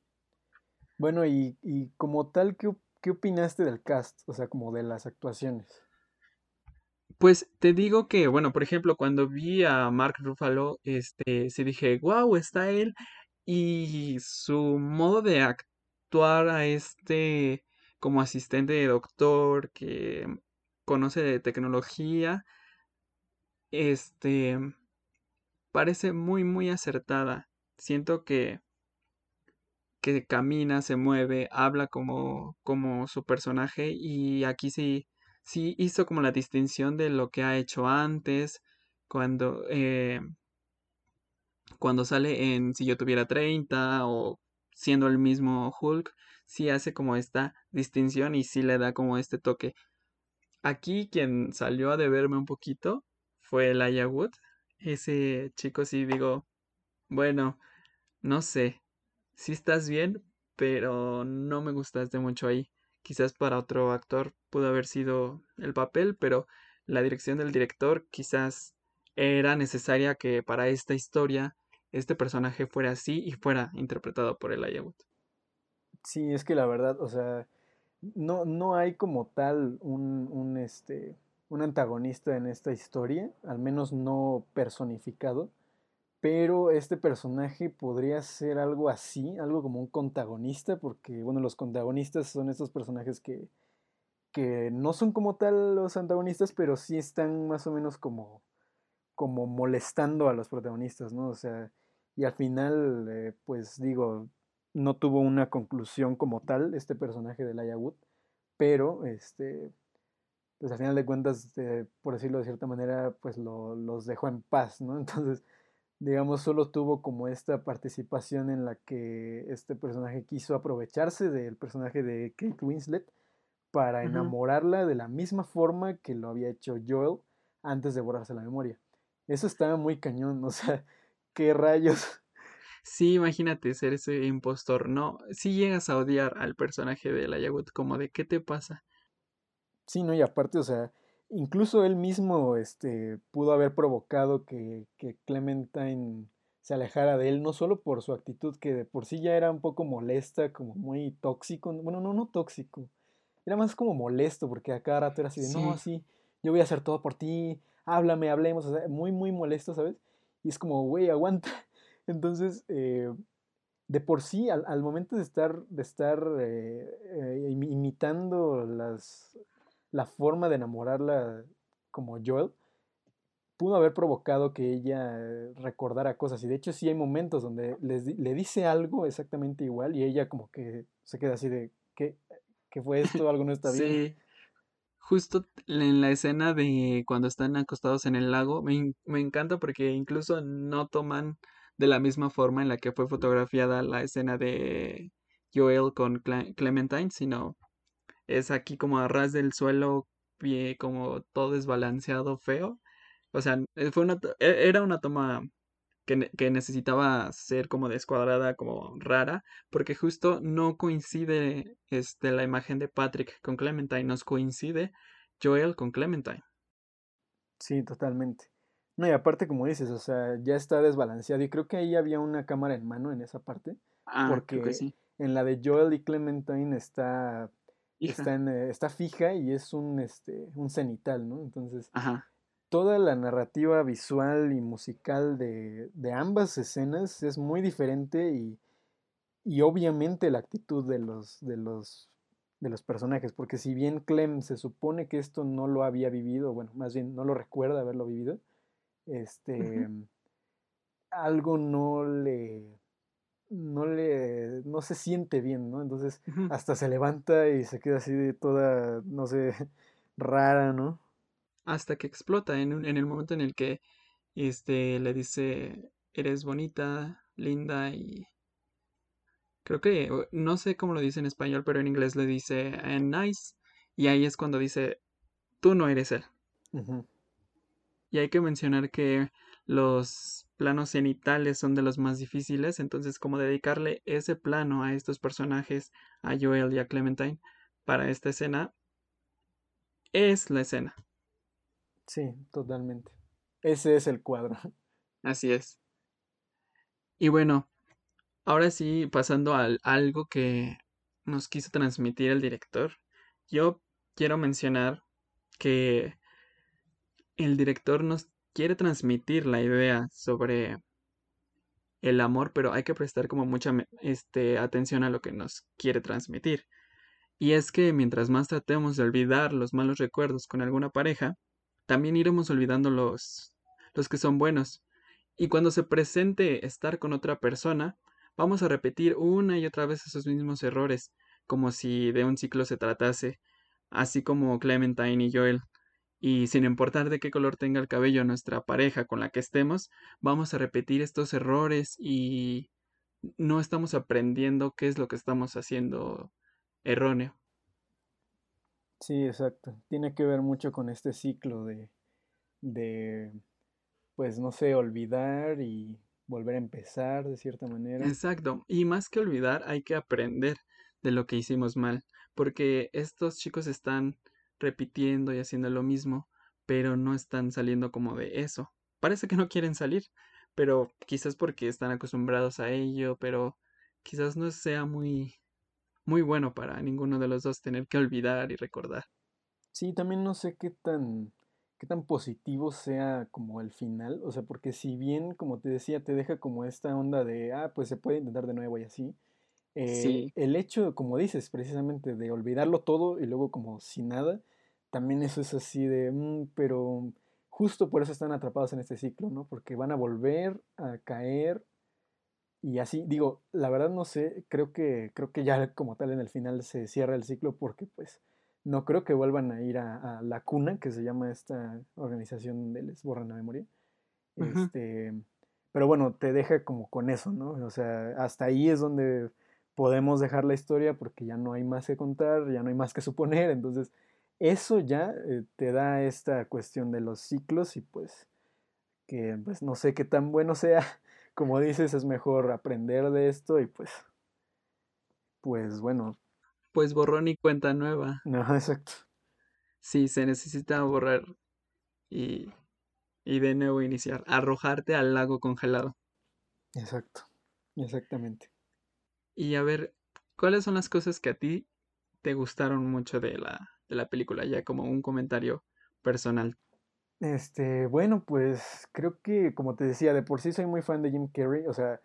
Bueno, y, y como tal, ¿qué, qué opinaste del cast? O sea, como de las actuaciones. Pues te digo que, bueno, por ejemplo, cuando vi a Mark Ruffalo, este, sí dije, wow, está él. Y su modo de actuar a este como asistente de doctor que conoce de tecnología, este, parece muy, muy acertada. Siento que, que camina, se mueve, habla como, como su personaje y aquí sí, sí hizo como la distinción de lo que ha hecho antes, cuando, eh, cuando sale en Si yo tuviera 30 o siendo el mismo Hulk, sí hace como esta distinción y sí le da como este toque. Aquí quien salió a deberme un poquito fue Elijah Wood. Ese chico sí digo, bueno, no sé, sí estás bien, pero no me gustaste mucho ahí. Quizás para otro actor pudo haber sido el papel, pero la dirección del director quizás era necesaria que para esta historia este personaje fuera así y fuera interpretado por Elijah Wood. Sí, es que la verdad, o sea, no, no hay como tal un, un, este, un antagonista en esta historia, al menos no personificado, pero este personaje podría ser algo así, algo como un contagonista, porque, bueno, los contagonistas son estos personajes que, que no son como tal los antagonistas, pero sí están más o menos como, como molestando a los protagonistas, ¿no? O sea, y al final, eh, pues digo, no tuvo una conclusión como tal este personaje de Laia Wood, pero este, pues al final de cuentas, eh, por decirlo de cierta manera, pues lo, los dejó en paz, ¿no? Entonces, digamos, solo tuvo como esta participación en la que este personaje quiso aprovecharse del personaje de Kate Winslet para enamorarla de la misma forma que lo había hecho Joel antes de borrarse la memoria. Eso estaba muy cañón, o sea, qué rayos. Sí, imagínate ser ese impostor. No, si llegas a odiar al personaje de la Yagut, como de ¿qué te pasa? Sí, ¿no? Y aparte, o sea, incluso él mismo este, pudo haber provocado que, que Clementine se alejara de él, no solo por su actitud, que de por sí ya era un poco molesta, como muy tóxico. Bueno, no, no tóxico. Era más como molesto, porque a cada rato era así de, no, Sí, así, yo voy a hacer todo por ti, háblame, hablemos, o sea, muy, muy molesto, ¿sabes? Y es como, güey, aguanta. Entonces, eh, de por sí, al, al momento de estar, de estar eh, eh, imi- imitando las, la forma de enamorarla como Joel, pudo haber provocado que ella eh, recordara cosas. Y de hecho sí hay momentos donde les le dice algo exactamente igual y ella como que se queda así de, ¿qué, qué fue esto? Algo no está bien. sí. Justo en la escena de cuando están acostados en el lago, me, me encanta porque incluso no toman de la misma forma en la que fue fotografiada la escena de Joel con Cle- Clementine, sino es aquí como a ras del suelo, pie- como todo desbalanceado, feo. O sea, eh, fue una, e- era una toma que, que necesitaba ser como descuadrada, como rara, porque justo no coincide este, la imagen de Patrick con Clementine, nos coincide Joel con Clementine. Sí, totalmente. No, y aparte como dices, o sea, ya está desbalanceado y creo que ahí había una cámara en mano en esa parte, Ah, creo que porque sí. en la de Joel y Clementine está, está, en, eh, está fija y es un, este, un cenital, ¿no? Entonces Ajá. toda la narrativa visual y musical de, de ambas escenas es muy diferente y, y obviamente la actitud de los, de los, de los personajes, porque si bien Clem se supone que esto no lo había vivido, bueno, más bien no lo recuerda haberlo vivido, este, algo no le, no le, no se siente bien, ¿no? Entonces hasta se levanta y se queda así de toda, no sé, rara, ¿no? Hasta que explota en, un- en el momento en el que este, le dice, eres bonita, linda y creo que, no sé cómo lo dice en español, pero en inglés le dice, "and nice. Y ahí es cuando dice, tú no eres él. Y hay que mencionar que los planos cenitales son de los más difíciles, entonces como dedicarle ese plano a estos personajes, a Joel y a Clementine, para esta escena, es la escena. Sí, totalmente. Ese es el cuadro. Así es. Y bueno, ahora sí, pasando al algo que nos quiso transmitir el director, yo quiero mencionar que el director nos quiere transmitir la idea sobre el amor, pero hay que prestar como mucha este, atención a lo que nos quiere transmitir. Y es que mientras más tratemos de olvidar los malos recuerdos con alguna pareja, también iremos olvidando los, los que son buenos. Y cuando se presente estar con otra persona, vamos a repetir una y otra vez esos mismos errores, como si de un ciclo se tratase, así como Clementine y Joel. Y sin importar de qué color tenga el cabello nuestra pareja con la que estemos, vamos a repetir estos errores y no estamos aprendiendo qué es lo que estamos haciendo erróneo. Sí, exacto. Tiene que ver mucho con este ciclo de, de, pues, no sé, olvidar y volver a empezar de cierta manera. Exacto. Y más que olvidar, hay que aprender de lo que hicimos mal, porque estos chicos están repitiendo y haciendo lo mismo, pero no están saliendo como de eso. Parece que no quieren salir, pero quizás porque están acostumbrados a ello, pero quizás no sea muy muy bueno para ninguno de los dos tener que olvidar y recordar. Sí, también no sé qué tan, qué tan positivo sea como el final, o sea, porque si bien, como te decía, te deja como esta onda de, ah, pues se puede intentar de nuevo y así, eh, Sí, el hecho, como dices, precisamente de olvidarlo todo y luego como si nada, también eso es así de, "Mm, pero justo por eso están atrapados en este ciclo, ¿no? Porque van a volver a caer y así, digo, la verdad no sé, creo que, creo que ya como tal en el final se cierra el ciclo porque pues no creo que vuelvan a ir a, a la cuna, que se llama esta organización donde les borran la memoria. Este, pero bueno, te deja como con eso, ¿no? O sea, hasta ahí es donde podemos dejar la historia porque ya no hay más que contar, ya no hay más que suponer, entonces eso ya eh, te da esta cuestión de los ciclos y pues que pues no sé qué tan bueno sea como dices, es mejor aprender de esto y pues, pues bueno. Pues borrón y cuenta nueva. No, exacto. Sí, se necesita borrar y, y de nuevo iniciar, arrojarte al lago congelado. Exacto, exactamente. Y a ver, ¿cuáles son las cosas que a ti te gustaron mucho de la, de la película? Ya como un comentario personal. Este, bueno, pues creo que, como te decía, de por sí soy muy fan de Jim Carrey. O sea,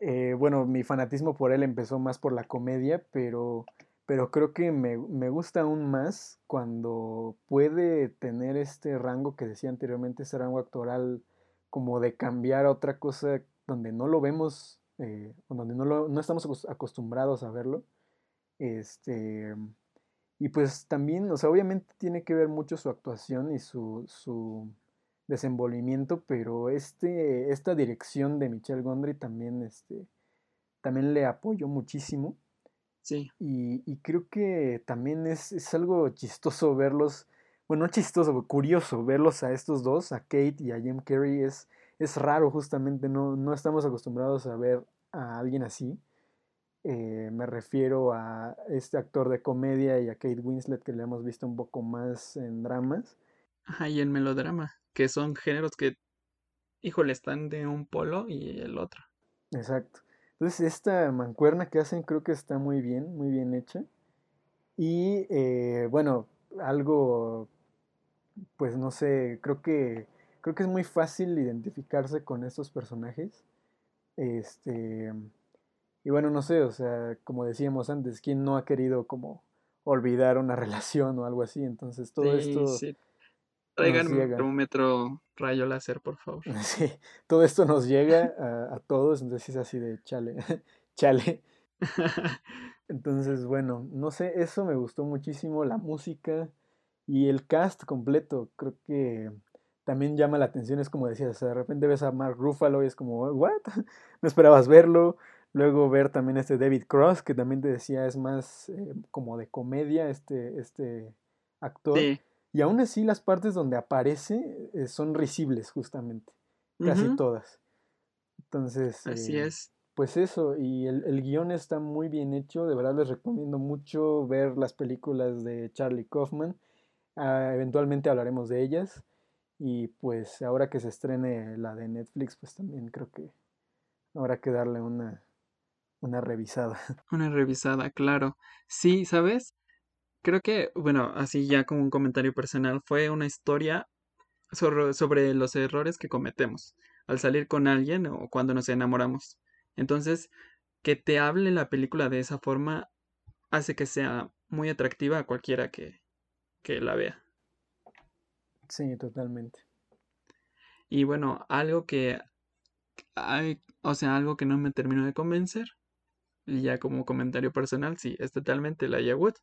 eh, bueno, mi fanatismo por él empezó más por la comedia, pero, pero creo que me, me gusta aún más cuando puede tener este rango que decía anteriormente, ese rango actoral, como de cambiar a otra cosa donde no lo vemos, eh, donde no, lo, no estamos acostumbrados a verlo. Este, y pues también, o sea, obviamente tiene que ver mucho su actuación y su, su desenvolvimiento, pero este, esta dirección de Michel Gondry también, este, también le apoyó muchísimo. Sí. Y, y creo que también es, es, algo chistoso verlos, bueno, no chistoso, curioso verlos a estos dos, a Kate y a Jim Carrey, es, es raro justamente, no, no estamos acostumbrados a ver a alguien así. Eh, me refiero a este actor de comedia y a Kate Winslet que le hemos visto un poco más en dramas. Ajá, y en melodrama, que son géneros que, híjole, están de un polo y el otro. Exacto. Entonces esta mancuerna que hacen creo que está muy bien, muy bien hecha. Y eh, bueno, algo, pues no sé, creo que, creo que es muy fácil identificarse con estos personajes. Este, y bueno, no sé, o sea, como decíamos antes, ¿quién no ha querido como olvidar una relación o algo así? Entonces todo esto... Sí. Traigan un termómetro rayo láser, por favor. Sí, todo esto nos llega a, todos, entonces es así de chale, chale. Entonces, bueno, no sé, eso me gustó muchísimo, la música y el cast completo, creo que también llama la atención, es como decías, o sea, de repente ves a Mark Ruffalo y es como, ¿what? No esperabas verlo. Luego ver también este David Cross, que también te decía es más eh, como de comedia este, este actor. Y aún así las partes donde aparece eh, son risibles justamente, casi todas. Entonces... Así eh, es. Pues eso, y el, el, guion está muy bien hecho, de verdad les recomiendo mucho ver las películas de Charlie Kaufman, ah, eventualmente hablaremos de ellas, y pues ahora que se estrene la de Netflix, pues también creo que habrá que darle una, una revisada. Una revisada, claro. Sí, ¿sabes? Creo que, bueno, así ya como un comentario personal, fue una historia sobre, sobre los errores que cometemos al salir con alguien o cuando nos enamoramos. Entonces, que te hable la película de esa forma hace que sea muy atractiva a cualquiera que, que la vea. Sí, totalmente. Y bueno, algo que hay, o sea, algo que no me terminó de convencer y ya como comentario personal, sí, es totalmente la Wood.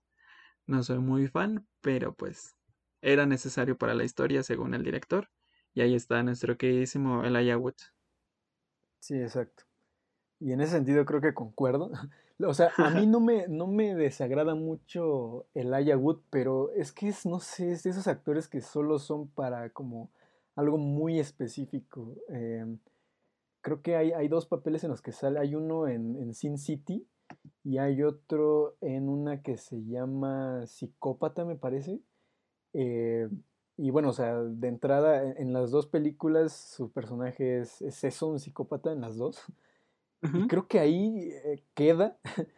No soy muy fan, pero pues era necesario para la historia según el director. Y ahí está nuestro queridísimo Elijah Wood. Sí, exacto. Y en ese sentido creo que concuerdo. O sea, a mí no me, no me desagrada mucho Elijah Wood, pero es que es, no sé, es de esos actores que solo son para como algo muy específico. Eh, creo que hay, hay, dos papeles en los que sale. Hay uno en, en, Sin City y hay otro en una que se llama Psicópata, me parece. Eh, y bueno, o sea, de entrada, en, las dos películas su personaje es, es, eso, un psicópata en las dos. Uh -huh. Y creo que ahí eh, queda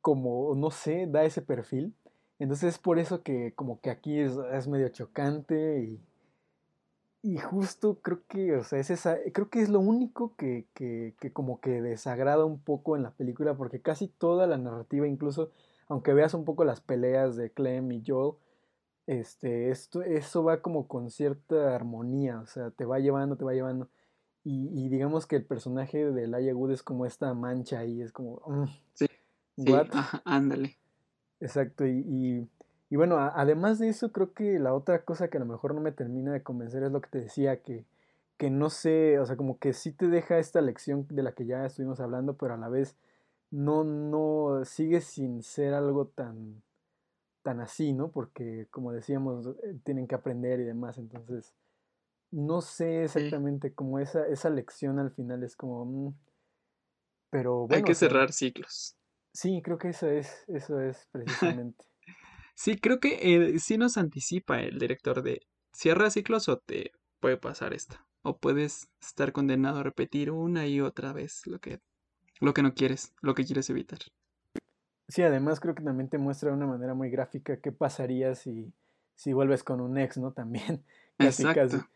como, no sé, da ese perfil. Entonces es por eso que como que aquí es, es medio chocante y y justo creo que, o sea, es esa, creo que es lo único que, que, que, como que desagrada un poco en la película, porque casi toda la narrativa, incluso aunque veas un poco las peleas de Clem y Joel, este, esto, eso va como con cierta armonía, o sea, te va llevando, te va llevando. Y, y digamos que el personaje de Laia Wood es como esta mancha ahí, es como... Mm, sí, sí ajá, ándale. Exacto, y, y y bueno, a, además de eso, creo que la otra cosa que a lo mejor no me termina de convencer es lo que te decía, que, que no sé, o sea, como que sí te deja esta lección de la que ya estuvimos hablando, pero a la vez no, no, sigue sin ser algo tan, tan así, ¿no? Porque, como decíamos, eh, tienen que aprender y demás, entonces, no sé Sí. exactamente como esa, esa lección al final es como, mm, pero Hay bueno, o que sea, cerrar ciclos. sí, creo que eso es, eso es precisamente. Sí, creo que eh, sí nos anticipa el director de cierra ciclos o te puede pasar esto. O puedes estar condenado a repetir una y otra vez lo que, lo que no quieres, lo que quieres evitar. Sí, además creo que también te muestra de una manera muy gráfica qué pasaría si, si vuelves con un ex, ¿no? También, casi, casi.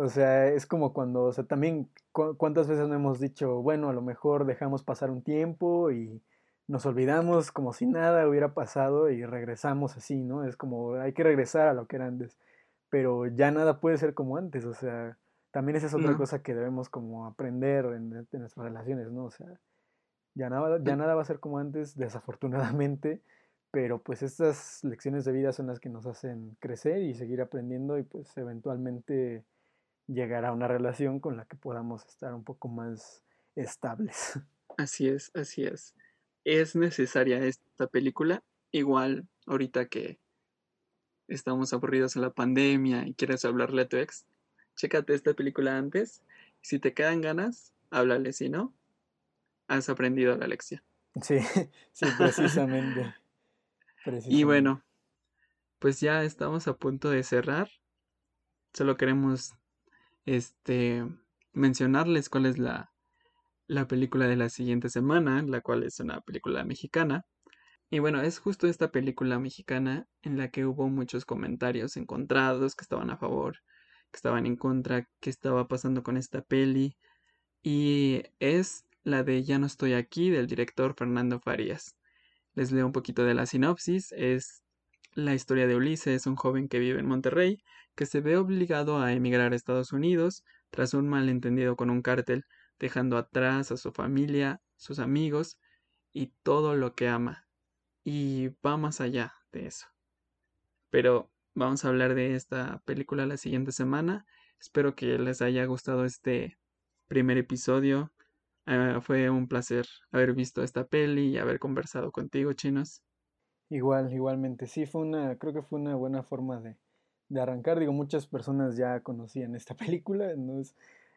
O sea, es como cuando, o sea, también cu- cuántas veces no hemos dicho, bueno, a lo mejor dejamos pasar un tiempo y nos olvidamos como si nada hubiera pasado y regresamos así, ¿no? Es como hay que regresar a lo que era antes, pero ya nada puede ser como antes, o sea, también esa es otra No. cosa que debemos como aprender en, en nuestras relaciones, ¿no? O sea, ya nada, ya nada va a ser como antes, desafortunadamente, pero pues estas lecciones de vida son las que nos hacen crecer y seguir aprendiendo y pues eventualmente llegar a una relación con la que podamos estar un poco más estables. Así es, así es. Es necesaria esta película. Igual, ahorita que estamos aburridos en la pandemia y quieres hablarle a tu ex, chécate esta película antes. Si te quedan ganas, háblale. Si no, has aprendido la lección. Sí, sí, precisamente, Y bueno, pues ya estamos a punto de cerrar. Solo queremos este mencionarles cuál es la, la película de la siguiente semana, la cual es una película mexicana. Y bueno, es justo esta película mexicana en la que hubo muchos comentarios encontrados, que estaban a favor, que estaban en contra, qué estaba pasando con esta peli. Y es la de Ya no estoy aquí del director Fernando Farías. Les leo un poquito de la sinopsis. Es la historia de Ulises, un joven que vive en Monterrey, que se ve obligado a emigrar a Estados Unidos tras un malentendido con un cártel, dejando atrás a su familia, sus amigos y todo lo que ama. Y va más allá de eso. Pero vamos a hablar de esta película la siguiente semana. Espero que les haya gustado este primer episodio. Eh, fue un placer haber visto esta peli y haber conversado contigo, chinos. Igual, igualmente, sí, fue una, creo que fue una buena forma de, de arrancar. Digo, muchas personas ya conocían esta película, no es-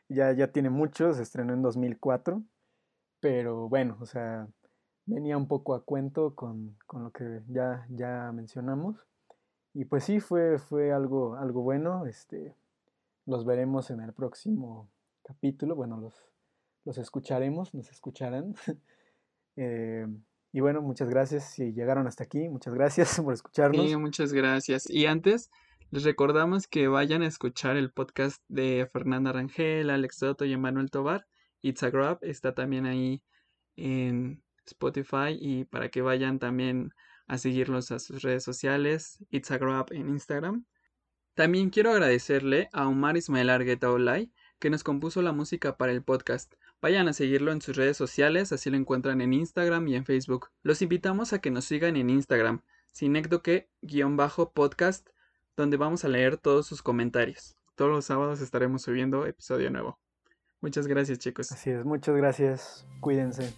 ya, ya tiene mucho, se estrenó en 2004, pero bueno, o sea, venía un poco a cuento con, con lo que ya, ya mencionamos. Y pues sí, fue, fue algo, algo bueno. Este, los veremos en el próximo capítulo. Bueno, los, los escucharemos, nos escucharán. Eh, y bueno, muchas gracias. Si llegaron hasta aquí, muchas gracias por Sí, escucharnos. muchas gracias. Y antes, les recordamos que vayan a escuchar el podcast de Fernanda Rangel, Alex Soto y Emanuel Tobar. It's a Grab está también ahí en Spotify y para que vayan también a seguirlos a sus redes sociales, It's a Grab en Instagram. También quiero agradecerle a Omar Ismael Argueta Olay, que nos compuso la música para el podcast. Vayan a seguirlo en sus redes sociales, así lo encuentran en Instagram y en Facebook. Los invitamos a que nos sigan en Instagram, sinecdoque-podcast, donde vamos a leer todos sus comentarios. Todos los sábados estaremos subiendo episodio nuevo. Muchas gracias, chicos. Así es, muchas gracias. Cuídense.